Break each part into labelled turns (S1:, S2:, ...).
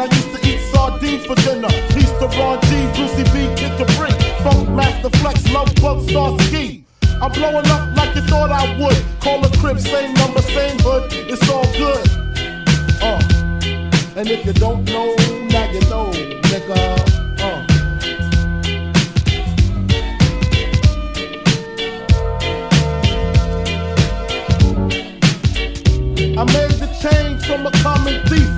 S1: I used to eat sardines for dinner? Peace to Ron G, Brucey B, Kid Capri, Funk Master Flex, Love Bug, Starski. I'm blowing up like you thought I would. Call a crib, same number, same hood. It's all good. Uh. And if you don't know, now you know, nigga. Uh. I made the change from a common thief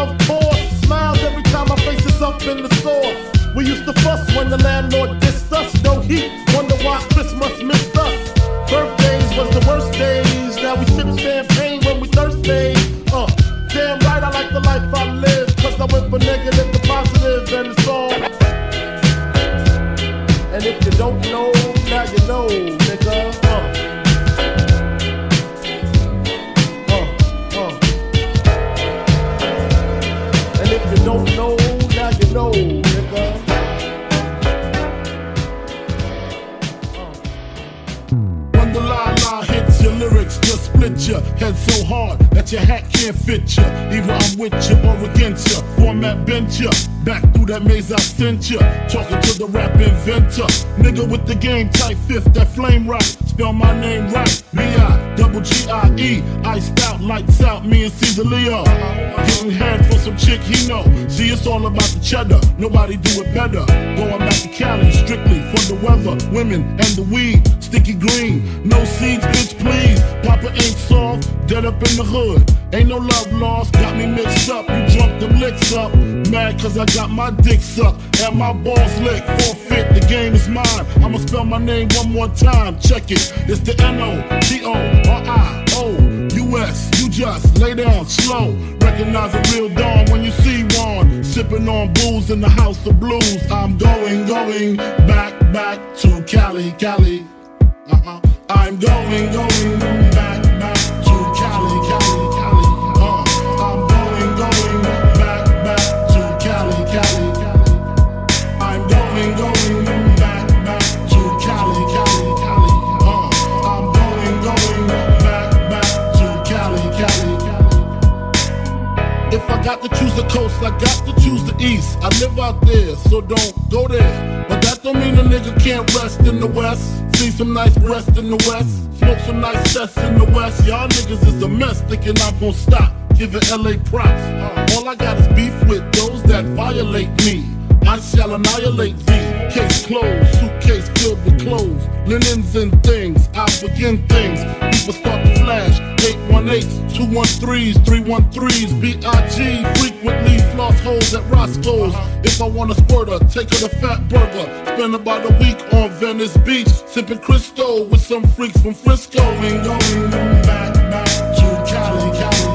S1: of course. Smiles every time my face is up in the store. We used to fuss when the landlord dissed us. No heat, wonder why Christmas missed us. Birthdays was the worst days. Now we sip champagne when we thirsty. Uh, damn right, I like the life I live. Cause I went from negative head so hard that your hat can't fit you. Either I'm with you or against you. Format bent you. Back through that maze I sent you. Talking to the rap inventor. Nigga with the game type fifth, that flame right. Spell my name right. B-I, double G-I-E. Iced out, lights out, me and Caesar Leo. Getting head for some chick he know. See, it's all about the cheddar. Nobody do it better. Going back to Cali, strictly for the weather, women, and the weed. Sticky green, no seeds, bitch, please. Papa ain't soft, dead up in the hood. Ain't no love lost, got me mixed up. You drunk them licks up. Mad cause I got my dick sucked and my balls licked. Forfeit, the game is mine. I'ma spell my name one more time. Check it. It's the N-O-T-O-R-I-O-U-S. You just lay down slow. Recognize a real dawn when you see one. Sipping on booze in the house of blues. I'm going, going back, back to Cali, Cali. Uh-huh. I'm going, going back, the coast, I got to choose the east. I live out there, so don't go there. But that don't mean a nigga can't rest in the west. See some nice breasts in the west. Smoke some nice sets in the west. Y'all niggas is a mess, thinking I'm gonna stop. Giving LA props. All I got is beef with those that violate me. I shall annihilate thee. Case closed, suitcase filled with clothes, linens and things. I begin things. People start to flash. 818s, 213s, 313s, BIG. Frequently floss holes at Roscoe's. If I want a squirter, take her to Fat Burger. Spend about a week on Venice Beach, sipping Cristal with some freaks from Frisco. Ain't going back, back to Cali, Cali,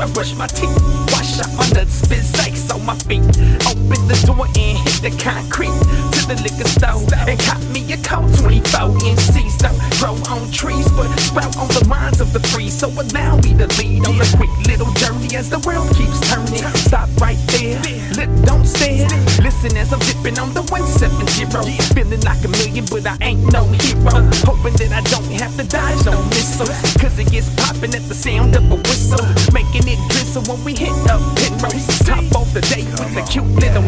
S1: I brush my teeth, wash out my nuts, spit ice on
S2: my feet. Open the door and hit the concrete to the liquor store and cop me a cold 24 inch Don't grow on trees, but sprout on the minds of the free. So allow me on the 170. Feeling like a million, but I ain't no hero. Hoping that I don't have to dodge no missiles. Uh, Cause it gets popping at the sound of a whistle. Making it drizzle when we hit up Penrose. Top off the day with the cute little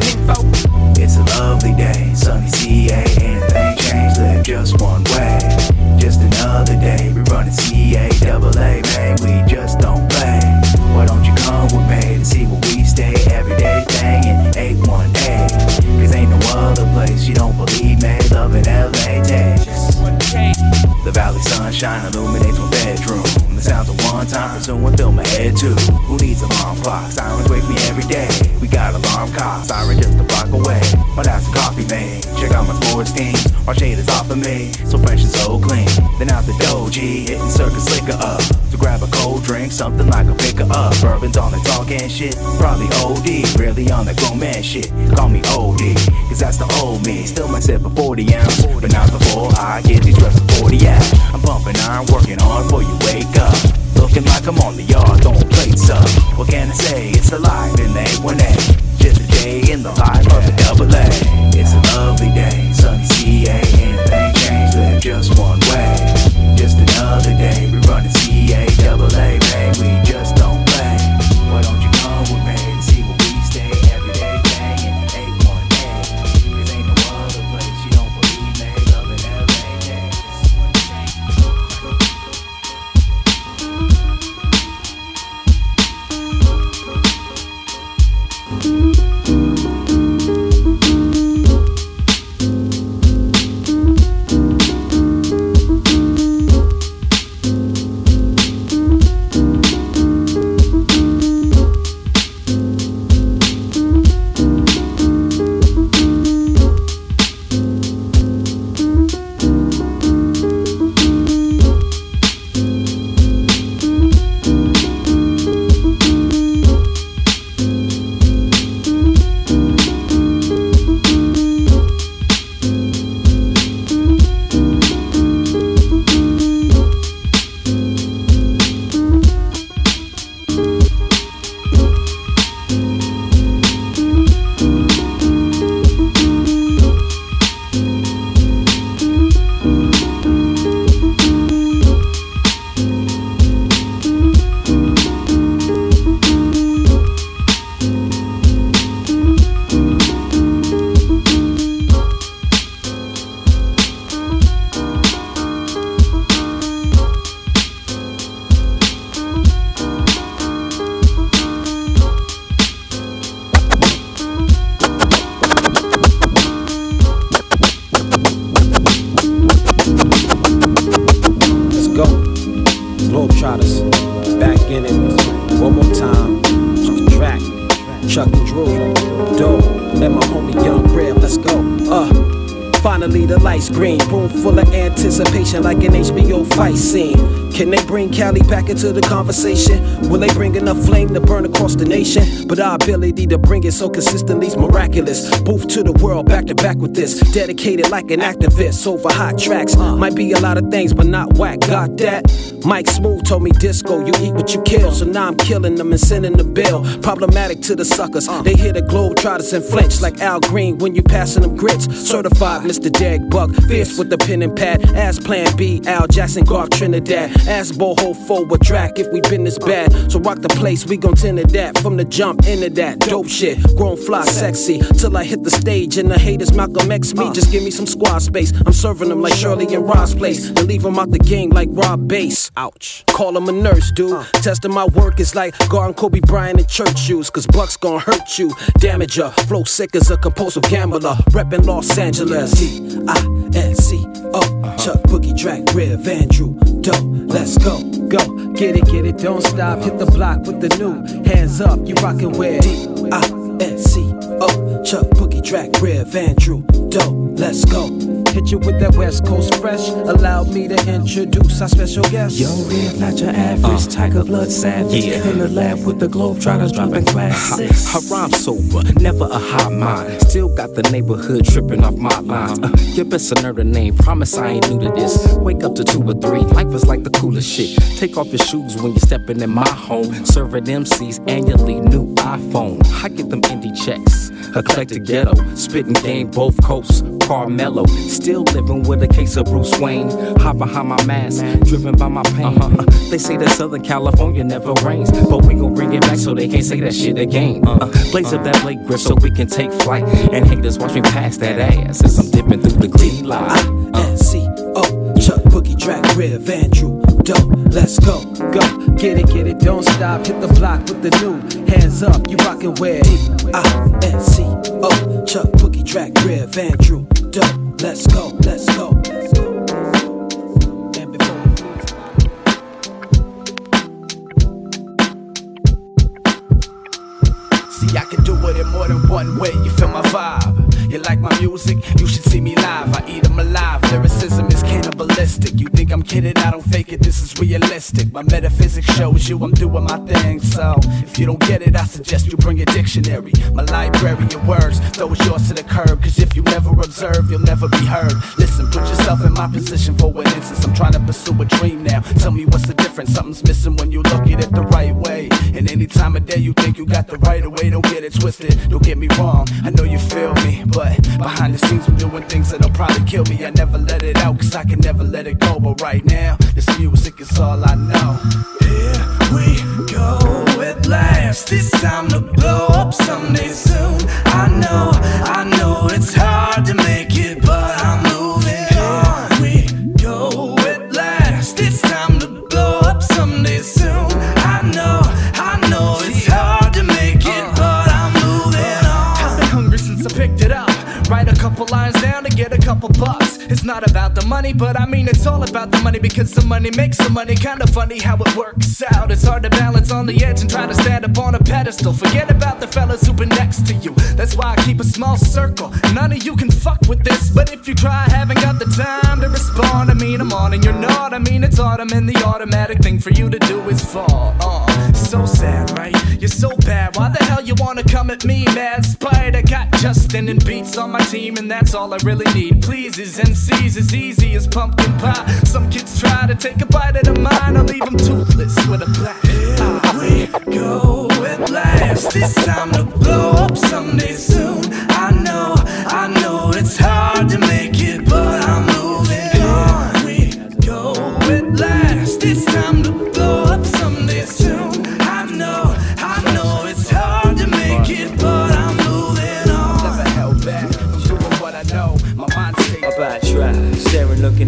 S3: too. Who needs alarm clock? Sirens wake me every day. We got alarm clocks, siren just a block away. My dad's a coffee made. Check out my sports teams. Our shade is off of me, so fresh and so clean. Then out the doji, hitting circus liquor up. To grab a cold drink, something like a picker up. Bourbon's on the talk and shit, probably OD. Really on the grown man shit. Call me OD, cause that's the old me. Still might sip a 40 ounce, but not before I get these reps of 40 out. I'm bumping iron, working hard before you wake up. Looking like I'm on the yard, throwing plates up. What can I say? It's alive in the 818. Just a day in the life of the double A. It's a lovely day, sunny CA. Anything changed, live just one way. Just another day, we running CA, double A, man. We just
S4: into the conversation? Will they bring enough flame to burn across the nation? But our ability to bring it so consistently is miraculous. Booth to the world, back to back with this. Dedicated like an activist over hot tracks. Might be a lot of things, but not whack. Got that? Mike Smooth told me disco, you eat what you kill. So now I'm killing them and sending the bill. Problematic to the suckers. Uh. They hear the globe trotters and flinch like Al Green when you passing them grits. Certified Mr. Derek Buck, fierce with the pen and pad. As Plan B, Al Jackson, Garth Trinidad. As Boho forward track if we been this uh. bad. So rock the place, we gon' tend to that. From the jump into that dope shit. Grown fly sexy till I hit the stage and the haters Malcolm X me. Uh. Just give me some squad space. I'm serving them like Shirley and Ross place. And leave them out the game like Rob Bass. Ouch. Call him a nurse, dude. Testing my work is like guarding Kobe Bryant in church shoes. Cause Buck's gon' hurt you. Damager. Flow sick as a compulsive gambler. Reppin' Los Angeles. D I N C O. Uh-huh. Chuck Boogie Track, Rev Andrew. Dope. Let's go. Go. Get it, get it. Don't stop. Hit the block with the new. Hands up. You rockin' with D I N C O. Chuck Boogie Track, Rev Andrew. Dope. Let's go. Hit you with that West Coast fresh. Allow me to introduce our special guest.
S3: Yo, real, not your average uh, tiger blood savage. Yeah. In the lab with the globe trotters dropping classics.
S5: I, I rhyme sober, never a high mind. Still got the neighborhood tripping off my lines. Uh, you best the name. Promise I ain't new to this. Wake up to two or three. Life is like the coolest shit. Take off your shoes when you're stepping in my home. Serving MCs annually new iPhone. I get them indie checks. Eclectic ghetto, spitting game both coasts. Carmelo, still living with a case of Bruce Wayne. Hop behind my mask, driven by my pain. Uh-huh. They say that Southern California never rains, but we gon' bring it back so they can't say that shit again. Uh, blaze up that Blake grip so we can take flight. And haters watch me pass that ass as I'm dipping through the green light.
S4: Uh. C O Chuck Boogie Track Rev Andrew Dope. Let's go, go, get it, get it, don't stop. Hit the block with the new hands up. You rockin' with D I N C O Chuck Boogie Track Rev Andrew Dope. Let's go, let's go. Let's go.
S6: See, I can do it in more than one way. You feel my vibe. You like my music? You should see me live. I eat them alive. Lyricism is cannibalistic. You think I'm kidding? I don't fake it. This is realistic. My metaphysics shows you I'm doing my thing. So if you don't get it, I suggest you bring a dictionary. My library of words, throw yours to the curb. Cause if you never observe, you'll never be heard. Listen, put yourself in my position for an instance. I'm trying to pursue a dream now. Tell me what's the difference? Something's missing when you look at it the right way. And any time of day you think you got the right way, don't get it twisted. Don't get me wrong. I know you feel me, but but behind the scenes, I'm doing things that'll probably kill me. I never let it out, cause I can never let it go. But right now, this music is all I know.
S7: Here we go at last. It's time to blow up someday soon. I know, I know it's hard to make it,
S6: couple bucks. It's not about the money, but I mean it's all about the money because the money makes the money. Kinda funny how it works out. It's hard to balance on the edge and try to stand up on a pedestal. Forget about the fellas who've been next to you. That's why I keep a small circle. None of you can fuck with this, but if you try, I haven't got the time to respond. I mean, I'm on and you're not. I mean, it's autumn and the automatic thing for you to do is fall. Uh, so sad, right? You're so bad. Why the wanna come at me, mad spider? Got Justin and Beats on my team, and that's all I really need. Pleases and C's as easy as pumpkin pie. Some kids try to take a bite of the mine, I'll leave them toothless with a black
S7: eye. we go at last. It's time to blow up someday soon.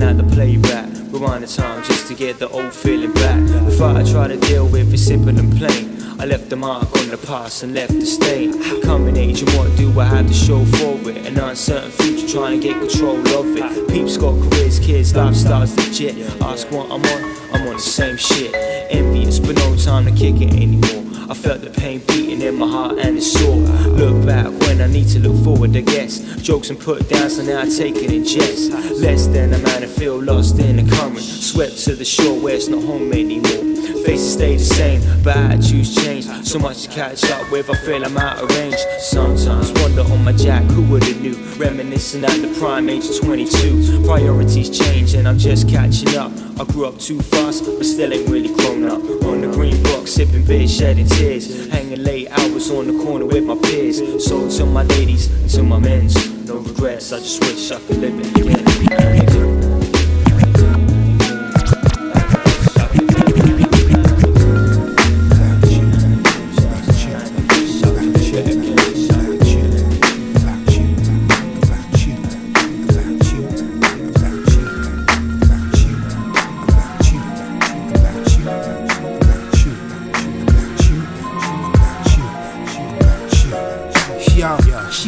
S8: Looking at the playback. Rewind the time just to get the old feeling back. The fight I try to deal with is simple and plain. I left the mark on the past and left the stain. Coming age and what do I have to show for it? An uncertain future trying to get control of it. Peeps got careers, kids, lifestyles legit. Ask what I'm on, I'm on the same shit. Envious, but no time to kick it anymore. I felt the pain beating in my heart and it's sore. Look back when I need to look forward, I guess. Jokes and put downs, so now I take it in jest. Less than a man, I feel lost in the current. Swept to the shore where it's not home anymore. Faces stay the same, but attitudes change. So much to catch up with, I feel I'm out of range. Sometimes wonder on my jack, who would've knew? Reminiscing at the prime age of 22. Priorities change and I'm just catching up. I grew up too fast, but still ain't really grown up. On the green box, sipping beer, shedding tears. Hanging late hours on the corner with my peers. So to my ladies to my men's, no regrets. I just wish I could live it again.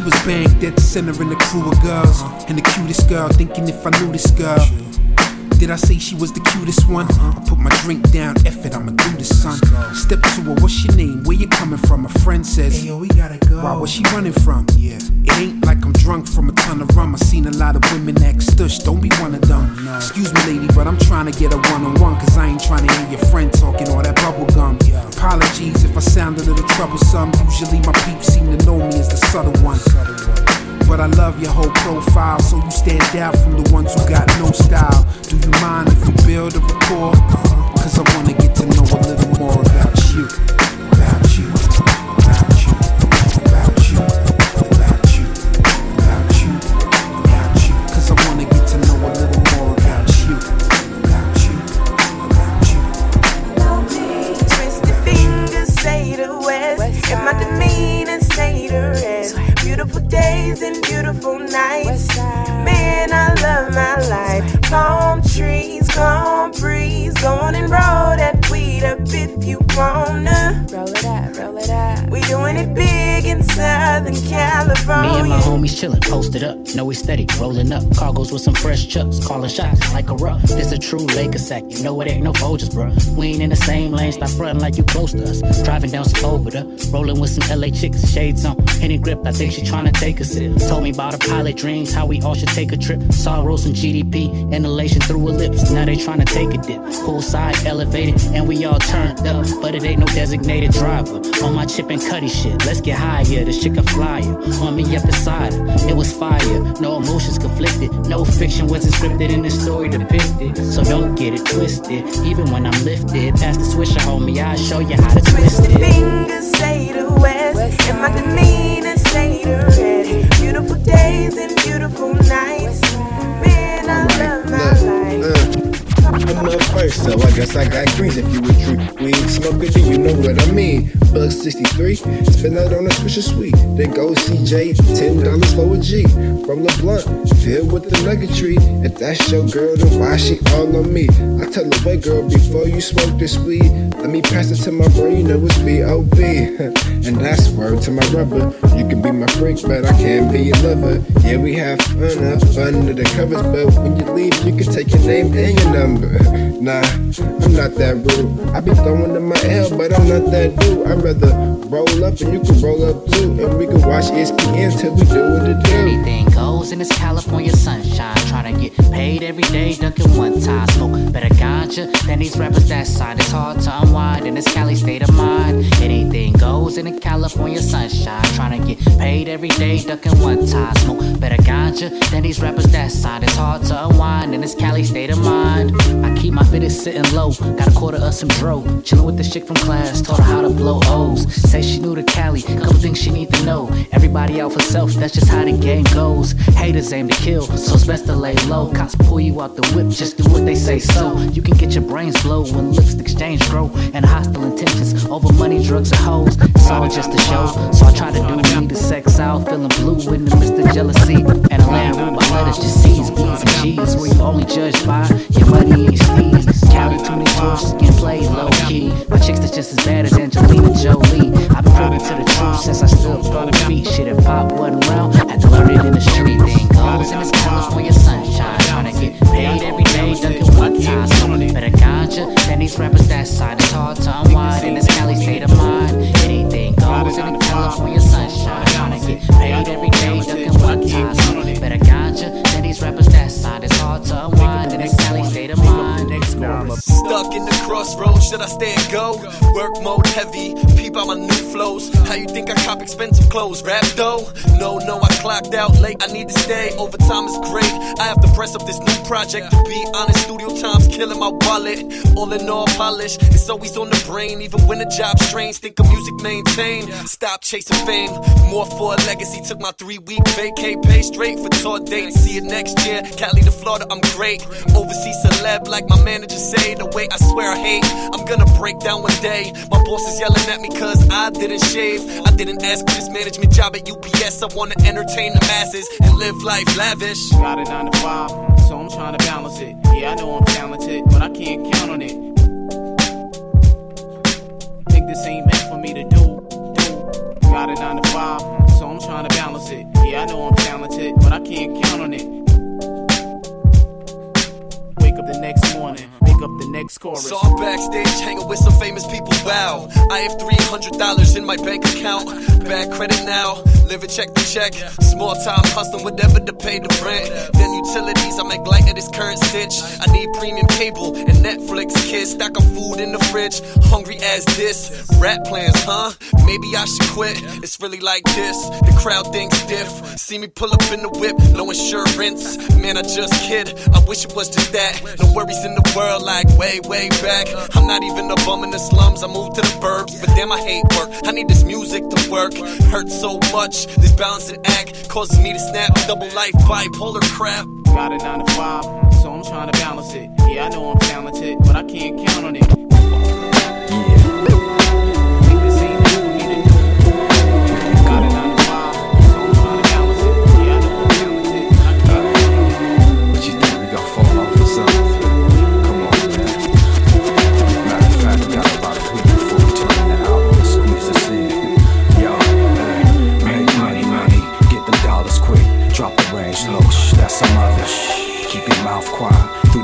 S9: Was banged the center in the crew of girls. And the cutest girl, thinking if I knew this girl. Did I say she was the cutest one? I put my drink down, F it, I'ma do this, son. Step to her, what's your name? Where you coming from? A friend says,
S7: Hey, yo, we gotta go.
S9: Why, where she running from? Yeah, it ain't like I'm drunk from a ton of rum. I seen a lot of women act stush. Don't be one of them. Excuse me, lady, but I'm trying to get a one on one. Cause I ain't trying to hear your friend talking all that bubble gum. Apologies if I sound a little troublesome. Usually my peeps seem to know me as the subtle one. But I love your whole profile, so you stand out from the ones who got no style. Do you mind if we build a rapport? Uh-huh. Cause I wanna get to know a little more about you. About you.
S10: Me and my homies chillin', posted up. Know we steady, rolling up. Cargoes with some fresh chucks, callin' shots like a rock. This a true Laker sack, you know it ain't no Folgers, bruh. We ain't in the same lane, stop frontin' like you close to us. Driving down Sepulveda, rolling with some LA chicks, shades on. Henny grip, I think she tryna take a sip. Told me about her pilot dreams, how we all should take a trip. Sorrows and GDP, inhalation through her lips. Now they tryna take a dip. Poolside, elevated, and we all turned up. But it ain't no designated driver. On my chip and cutty shit, let's get higher. This chick a flyer. On me up beside her, it was fire. No emotions conflicted, no fiction wasn't scripted in the story depicted. So don't get it twisted, even when I'm lifted. Past the swisher, homie, I'll show you how to twist
S11: Twisted
S10: it.
S11: fingers say the west, and my demeanor say the rest. Beautiful days and beautiful nights. Man, I love my life.
S12: I'm up first, so I guess I got greens if you a true weed smoker, do you know what I mean? Bug 63, spend that on a swisher sweet. Then go CJ, $10 for a G. From a blunt, filled with the nugget tree. If that's your girl, then why she all on me? I tell her, wait girl, before you smoke this weed, let me pass it to my bro, you know it's B.O.B. and that's word to my rubber. You can be my freak, but I can't be your lover. Yeah, we have fun up under the covers, but when you leave, you can take your name and your number. Nah, I'm not that rude. I be throwing to my L, but I'm not that dude. I'd rather roll up and you can roll up too. And we can watch ESPN till we do what it do.
S10: Anything goes in this California sunshine. Tryna get paid every day, dunking one time. Smoke better ganja than these rappers that side. It's hard to unwind in this Cali state of mind. Anything goes in the California sunshine. Tryna get paid every day, ducking one time. Smoke better ganja than these rappers that side. It's hard to unwind in this Cali state of mind. I keep my fitted sitting low. Got a quarter of some dro. Chillin' with the chick from class. Taught her how to blow O's. Say she new to Cali. Couple things she need to know. Everybody out for self. That's just how the game goes. Haters aim to kill, so it's best to lay low. Cops pull you out the whip. Just do what they say so. You can get your brains blow when lips exchange grow. And hostile intentions over money, drugs, and hoes. It's all just a show. So I try to do me the sex out. Feeling blue in the midst of jealousy. And a land ruled by letters, just C's, B's, and G's. Where you only judged by your money and your steez. Cali too many tourists getting low key. My chicks that's just as bad as Angelina Jolie. I've been privy to the truth since I stood both feet. Shit, if pop wasn't round, had to learn it in the street. Thing goes in this California sunshine. Tryna get paid every day, dunking one time. Smoke better ganja than these rappers that side. It's hard to unwind in this Cali state of mind. Anything goes in the California sunshine. Tryna get paid every day, dunking one time. Smoke better ganja than these rappers that side. It's hard to unwind in this Cali state of mind.
S13: Stuck in the crossroads, should I stay and go? Work mode heavy, peep out my new flows. How you think I cop expensive clothes? Rap though? No, no, I clocked out late, I need to stay. Overtime is great, I have to press up this new project. To be honest, studio time's killing my wallet. All in all, polish, it's always on the brain. Even when the job strains, think of music maintain. Stop chasing fame, more for a legacy. Took my three week vacay, pay straight for tour dates. See you next year, Cali to Florida, I'm great. Overseas celeb, like my manager say. The way I swear I hate, I'm gonna break down one day. My boss is yelling at me cause I didn't shave. I didn't ask for this management job at UPS. I wanna entertain the masses and live life lavish.
S14: Got a nine to five, so I'm trying to balance it. Yeah, I know I'm talented, but I can't count on it. Think this ain't meant for me to do. do. Got a nine to five, so I'm trying to balance it. Yeah, I know I'm talented, but I can't count on it. Wake up the next morning, up the next chorus.
S13: So I'm backstage hanging with some famous people. Wow, I have $300 in my bank account. Bad credit now. living check to check. Small time hustling, whatever to pay the rent. Then utilities, I make light of this current stitch. I need premium cable and Netflix kids. Stack of food in the fridge, hungry as this. Rap plans, huh? Maybe I should quit. It's really like this. The crowd thinks diff. See me pull up in the whip, no insurance. Man, I just kid. I wish it was just that. No worries in the world, way, way back. I'm not even a bum in the slums. I moved to the burbs, but damn, I hate work. I need this music to work. Hurts so much. This balancing act causes me to snap. Double life, bipolar crap.
S14: Got a 9 to 5, so I'm trying to balance it. Yeah, I know I'm talented, but I can't count on it.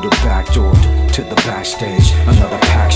S3: The back door to the backstage. Another pack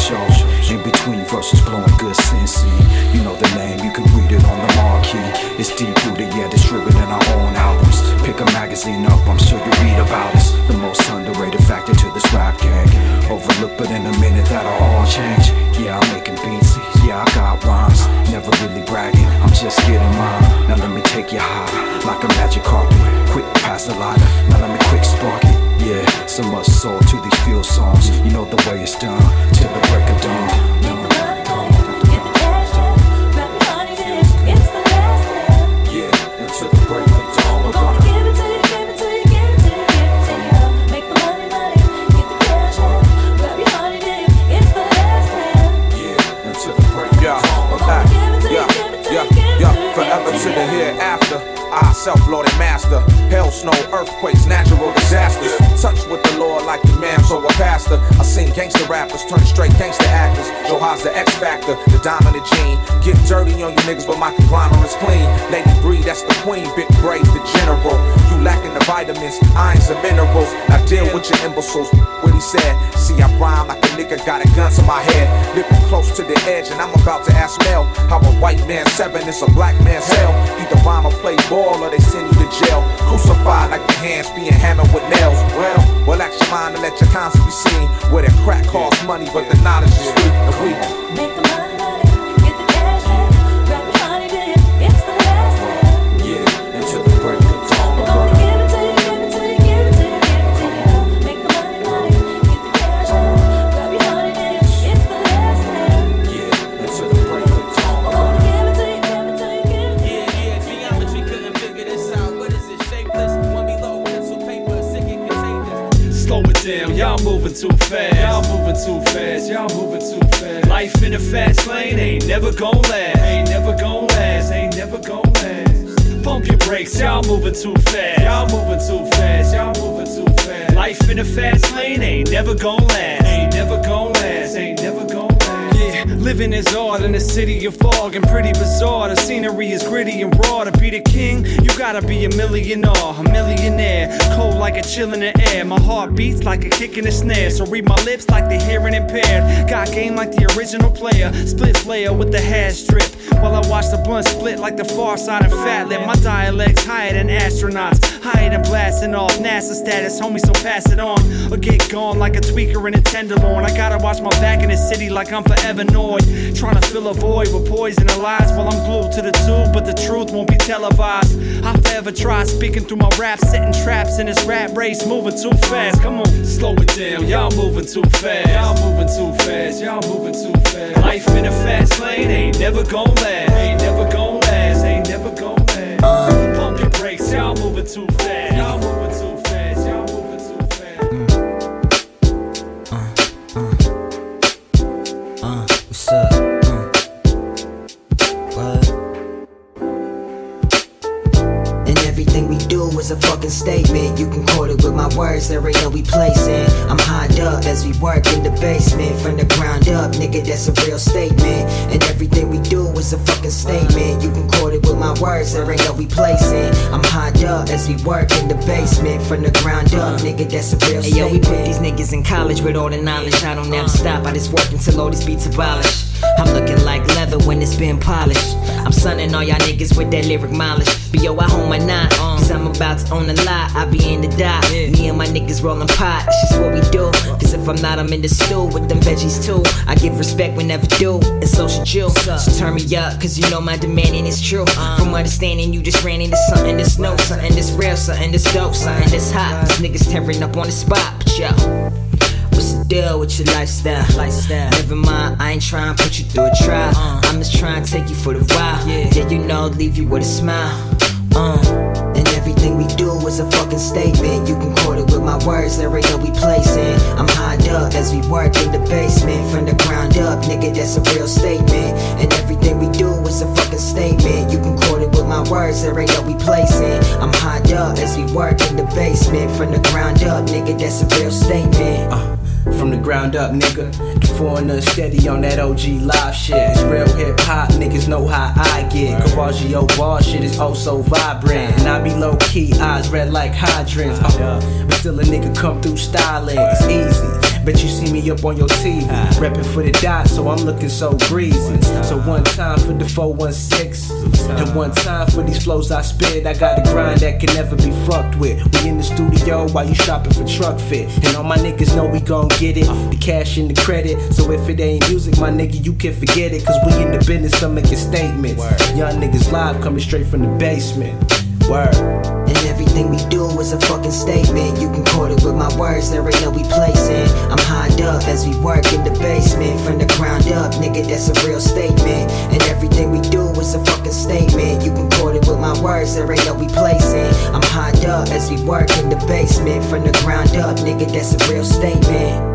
S3: on you
S15: niggas, but my conglomerate's clean. Lady Breed, that's the queen. Big braids, the general. You lacking the vitamins, irons, and minerals. Now deal with your imbeciles. What he said. See, I rhyme like a nigga got a gun to my head. Living close to the edge, and I'm about to ask Mel how a white man's seven is a black man's hell. Either rhyme or play ball, or they send you to jail. Crucified like your hands being hammered with nails. Well, well, your mind and let your conscience be seen. Where that crack costs money, but the knowledge is sweet and weak.
S3: Yeah,
S16: Life in a fast lane ain't never gon' last. Ain't never gon' last, ain't never gon' last. Pump your brakes, y'all moving too fast. Y'all moving too fast, y'all moving too fast. Life in a fast lane ain't never gon' last. Ain't never gon' last, ain't living is art in a city of fog and pretty bizarre. The scenery is gritty and raw. To be the king, you gotta be a millionaire, a millionaire. Cold like a chill in the air. My heart beats like a kick in the snare. So read my lips like the hearing impaired. Got game like the original player. Split player with the hair strip. While I watch the blunt split like the Pharcyde of Fatlip. My dialect's higher than astronauts. Higher than blasting off NASA status, homie, so pass it on. Or get gone like a tweaker in a tenderloin. I gotta watch my back in the city like I'm forever annoyed. Trying to fill a void with poison and lies while I'm glued to the tube, but the truth won't be televised. I've forever try speaking through my rap, setting traps in this rap race, moving too fast. Come on, slow it down, y'all moving too fast. Y'all moving too fast, y'all moving too fast. Life in a fast lane ain't never gon' last. Ain't never gon' last, ain't never gon' last. Pump your brakes. Y'all moving too fast,
S17: words, there ain't no replacing. I'm high up as we work in the basement from the ground up, nigga. That's a real statement. And everything we do is a fucking statement. You can quote it with my words, there ain't no replacing. I'm high up as we work in the basement from the ground up, nigga. That's a real
S18: Hey
S17: statement.
S18: yo, we put these niggas in college with all the knowledge. I don't ever stop. I just work until all these beats abolish.
S17: I'm looking like leather when it's been polished. I'm sunning all y'all niggas with that lyric mileage. But yo, I hold my nine, uh. Cause I'm about to own a lot. I be in the dot. Me and my niggas rolling pot, it's just what we do. Uh. Cause if I'm not, I'm in the stew with them veggies too. I give respect whenever do, and so should you. So turn me up, cause you know my demanding is true. Uh. From understanding, you just ran into something that's new, something that's real, something that's dope, something that's hot. These niggas tearing up on the spot, but yo. What's the deal with your lifestyle? Lifestyle. Never mind, I ain't trying to put you through a trial. Uh. I'm just trying to take you for the ride. Yeah, yeah, you know, leave you with a smile. Uh, everything we do is a fucking statement. You can quote it with my words, there ain't no replacing. I'm high up as we work in the basement from the ground up, nigga. That's a real statement. And everything we do is a fucking statement. You can quote it with my words, there ain't no replacing. I'm high up as we work in the basement from the ground up, nigga. That's a real statement.
S4: Uh, from the ground up, nigga. The foreigner steady on that OG live shit. It's real hip hop, niggas know how I get. Cavaggio bar shit is oh so vibrant. And I be low key, eyes red like hydrants. Uh, but still a nigga come through styling. It's easy. Bet you see me up on your TV, reppin' for the dot, so I'm looking so breezy. So one time for the 416, and one time for these flows I spit. I got a grind that can never be fucked with. We in the studio while you shopping for truck fit, and all my niggas know we gon' get it. The cash and the credit, so if it ain't music, my nigga, you can forget it. Cause we in the business of making statements. Young niggas live coming straight from the basement. Word.
S17: And everything we do is a fucking statement. You can quote it with my words, there ain't no replacing. I'm high up as we work in the basement from the ground up, nigga. That's a real statement. And everything we do is a fucking statement. You can quote it with my words, there ain't no replacing. I'm high up as we work in the basement from the ground up, nigga. That's a real statement.